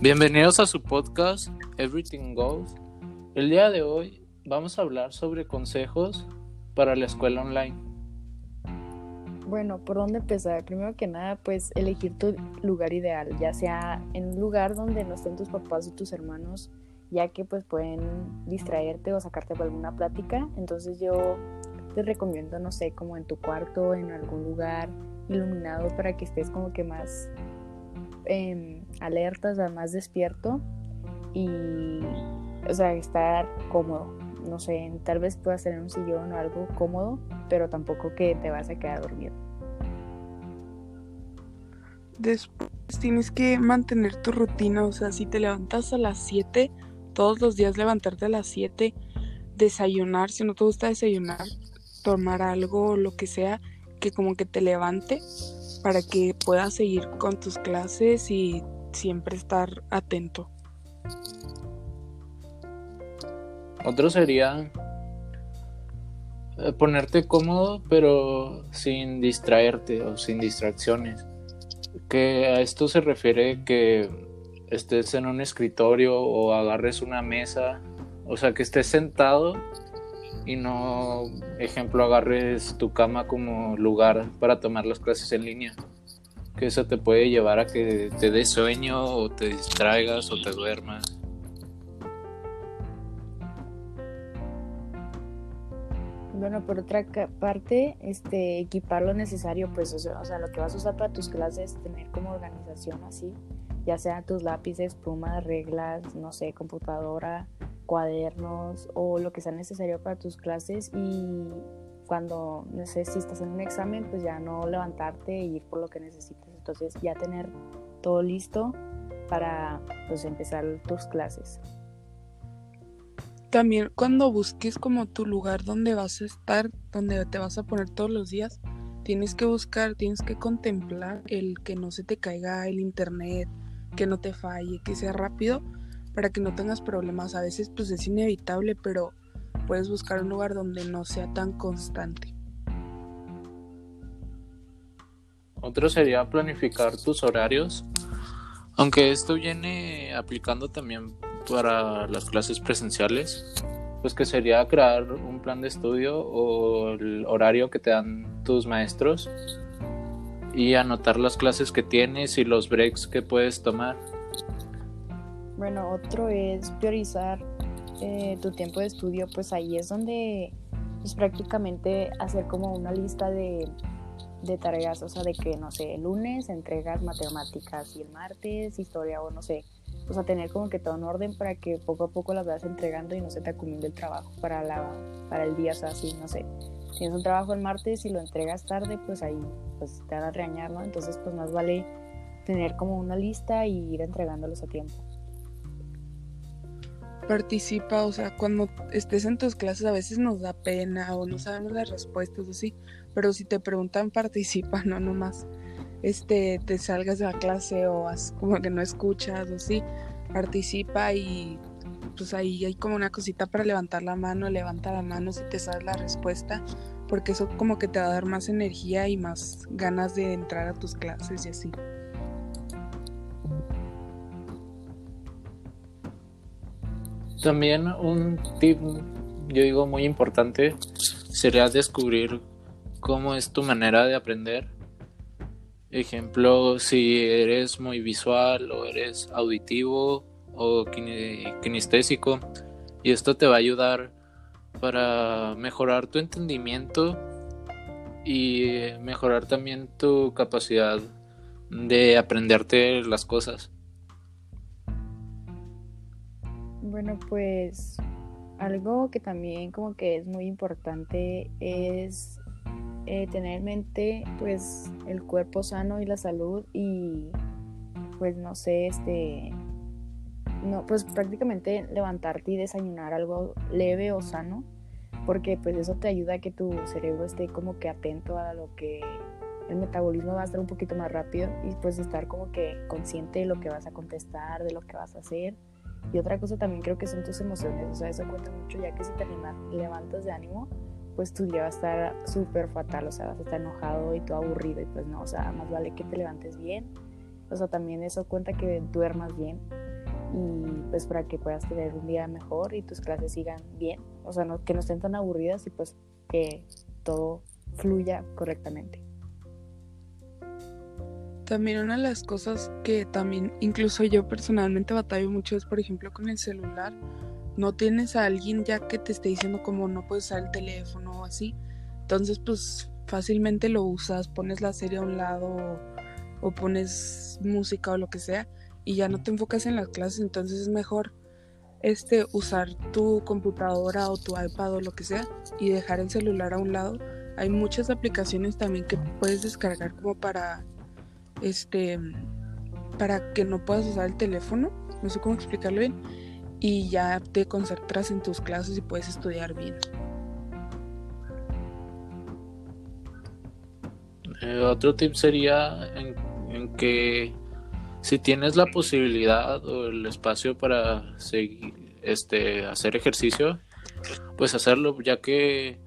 Bienvenidos a su podcast Everything Goes. El día de hoy vamos a hablar sobre consejos para la escuela online. Bueno, ¿por dónde empezar? Primero que nada, pues elegir tu lugar ideal, ya sea en un lugar donde no estén tus papás y tus hermanos, ya que pues pueden distraerte o sacarte por alguna plática. Entonces yo te recomiendo, no sé, como en tu cuarto, en algún lugar iluminado para que estés como que más eh, alerta, o sea, más despierto y, o sea, estar cómodo. No sé, tal vez puedas tener un sillón o algo cómodo, pero tampoco que te vas a quedar dormido. Después tienes que mantener tu rutina, o sea, si te levantas a las 7, todos los días levantarte a las 7, desayunar, si no te gusta desayunar, tomar algo, lo que sea, que como que te levante para que puedas seguir con tus clases y siempre estar atento. Otro sería eh, ponerte cómodo pero sin distraerte o sin distracciones. Que a esto se refiere que estés en un escritorio o agarres una mesa, o sea, que estés sentado y no, ejemplo, agarres tu cama como lugar para tomar las clases en línea. Que eso te puede llevar a que te dé sueño o te distraigas o te duermas. Bueno, por otra parte, este, equipar lo necesario, pues, o sea, lo que vas a usar para tus clases, tener como organización así, ya sea tus lápices, plumas, reglas, no sé, computadora, cuadernos o lo que sea necesario para tus clases y cuando, no sé, si estás en un examen, pues ya no levantarte e ir por lo que necesites. Entonces ya tener todo listo para pues empezar tus clases. También cuando busques como tu lugar donde vas a estar, donde te vas a poner todos los días, tienes que buscar, tienes que contemplar el que no se te caiga el internet, que no te falle, que sea rápido para que no tengas problemas. A veces pues es inevitable, pero puedes buscar un lugar donde no sea tan constante. Otro sería planificar tus horarios, aunque esto viene aplicando también para las clases presenciales, pues que sería crear un plan de estudio o el horario que te dan tus maestros y anotar las clases que tienes y los breaks que puedes tomar. Bueno, otro es priorizar eh, tu tiempo de estudio, pues ahí es donde pues prácticamente hacer como una lista de, tareas, o sea, de que, no sé, el lunes entregas matemáticas y el martes historia o no sé, o sea, tener como que todo en orden para que poco a poco las vayas entregando y no se te acumule el trabajo para, la, para el día, o sea, así, no sé, tienes un trabajo el martes y lo entregas tarde, pues ahí pues te van a regañar, ¿no? Entonces, pues más vale tener como una lista y ir entregándolos a tiempo. Participa, o sea, cuando estés en tus clases a veces nos da pena o no sabemos las respuestas así, pero si te preguntan participa, no nomás este te salgas de la clase o como que no escuchas o sí, participa y pues ahí hay como una cosita para levantar la mano, levanta la mano si te sabes la respuesta, porque eso como que te va a dar más energía y más ganas de entrar a tus clases y así. También un tip, yo digo muy importante, sería descubrir cómo es tu manera de aprender. Ejemplo, si eres muy visual o eres auditivo o kinestésico. Y esto te va a ayudar para mejorar tu entendimiento y mejorar también tu capacidad de aprenderte las cosas. Bueno, pues algo que también como que es muy importante es eh, tener en mente pues el cuerpo sano y la salud y pues no sé, este, no, pues prácticamente levantarte y desayunar algo leve o sano, porque pues eso te ayuda a que tu cerebro esté como que atento a lo que el metabolismo va a estar un poquito más rápido y pues estar como que consciente de lo que vas a contestar, de lo que vas a hacer y otra cosa también creo que son tus emociones, o sea, eso cuenta mucho, ya que si te levantas de ánimo, pues tu día va a estar súper fatal, o sea, vas a estar enojado y todo aburrido, y pues no, o sea, más vale que te levantes bien, o sea, también eso cuenta que duermas bien, y pues para que puedas tener un día mejor y tus clases sigan bien, o sea, no, que no estén tan aburridas y pues que todo fluya correctamente. También una de las cosas que también incluso yo personalmente batallo mucho es por ejemplo con el celular. No tienes a alguien ya que te esté diciendo como no puedes usar el teléfono o así. Entonces pues fácilmente lo usas, pones la serie a un lado o pones música o lo que sea y ya no te enfocas en las clases, entonces es mejor este usar tu computadora o tu iPad o lo que sea y dejar el celular a un lado. Hay muchas aplicaciones también que puedes descargar como para este para que no puedas usar el teléfono, no sé cómo explicarlo bien, y ya te concentras en tus clases y puedes estudiar bien. Eh, otro tip sería en, que si tienes la posibilidad o el espacio para este, hacer ejercicio, pues hacerlo, ya que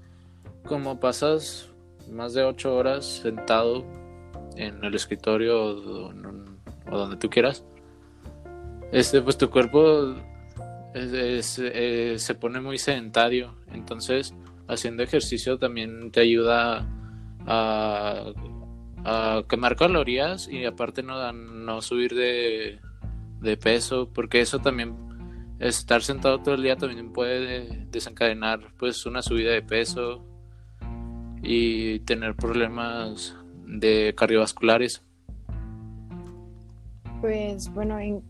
como pasas más de ocho horas sentado en el escritorio o, donde tú quieras, este, pues tu cuerpo eh, se pone muy sedentario, entonces haciendo ejercicio también te ayuda a, quemar calorías y aparte no, no subir de, peso, porque eso también, estar sentado todo el día también puede desencadenar pues una subida de peso y tener problemas de cardiovasculares. Pues bueno, en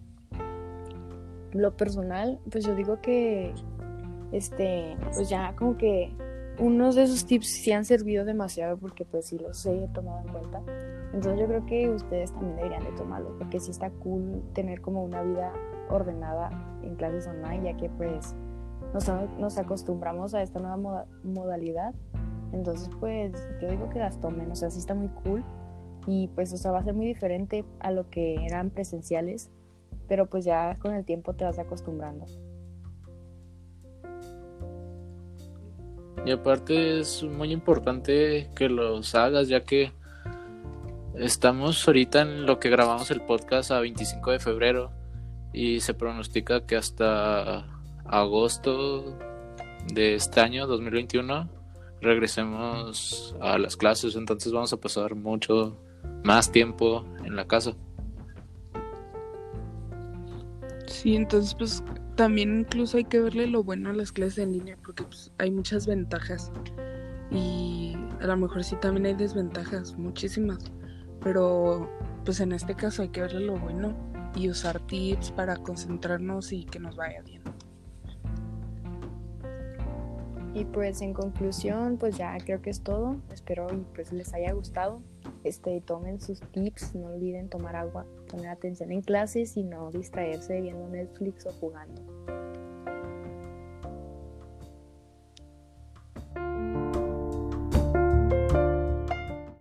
lo personal, pues yo digo que este, pues ya como que unos de esos tips sí han servido demasiado porque pues sí los he tomado en cuenta. Entonces yo creo que ustedes también deberían de tomarlo porque sí está cool tener como una vida ordenada en clases online ya que pues nos, nos acostumbramos a esta nueva modalidad. Entonces pues yo digo que las tomen, o sea, sí está muy cool y pues o sea va a ser muy diferente a lo que eran presenciales, pero pues ya con el tiempo te vas acostumbrando. Y aparte es muy importante que los hagas ya que estamos ahorita en lo que grabamos el podcast a 25 de febrero y se pronostica que hasta agosto de este año 2021 regresemos a las clases, entonces vamos a pasar mucho más tiempo en la casa. Sí, entonces pues también incluso hay que verle lo bueno a las clases en línea porque pues, hay muchas ventajas y a lo mejor sí también hay desventajas, muchísimas, pero pues en este caso hay que verle lo bueno y usar tips para concentrarnos y que nos vaya bien. Y pues en conclusión, pues ya creo que es todo. Espero y pues les haya gustado. Este, tomen sus tips, no olviden tomar agua, poner atención en clases y no distraerse viendo Netflix o jugando.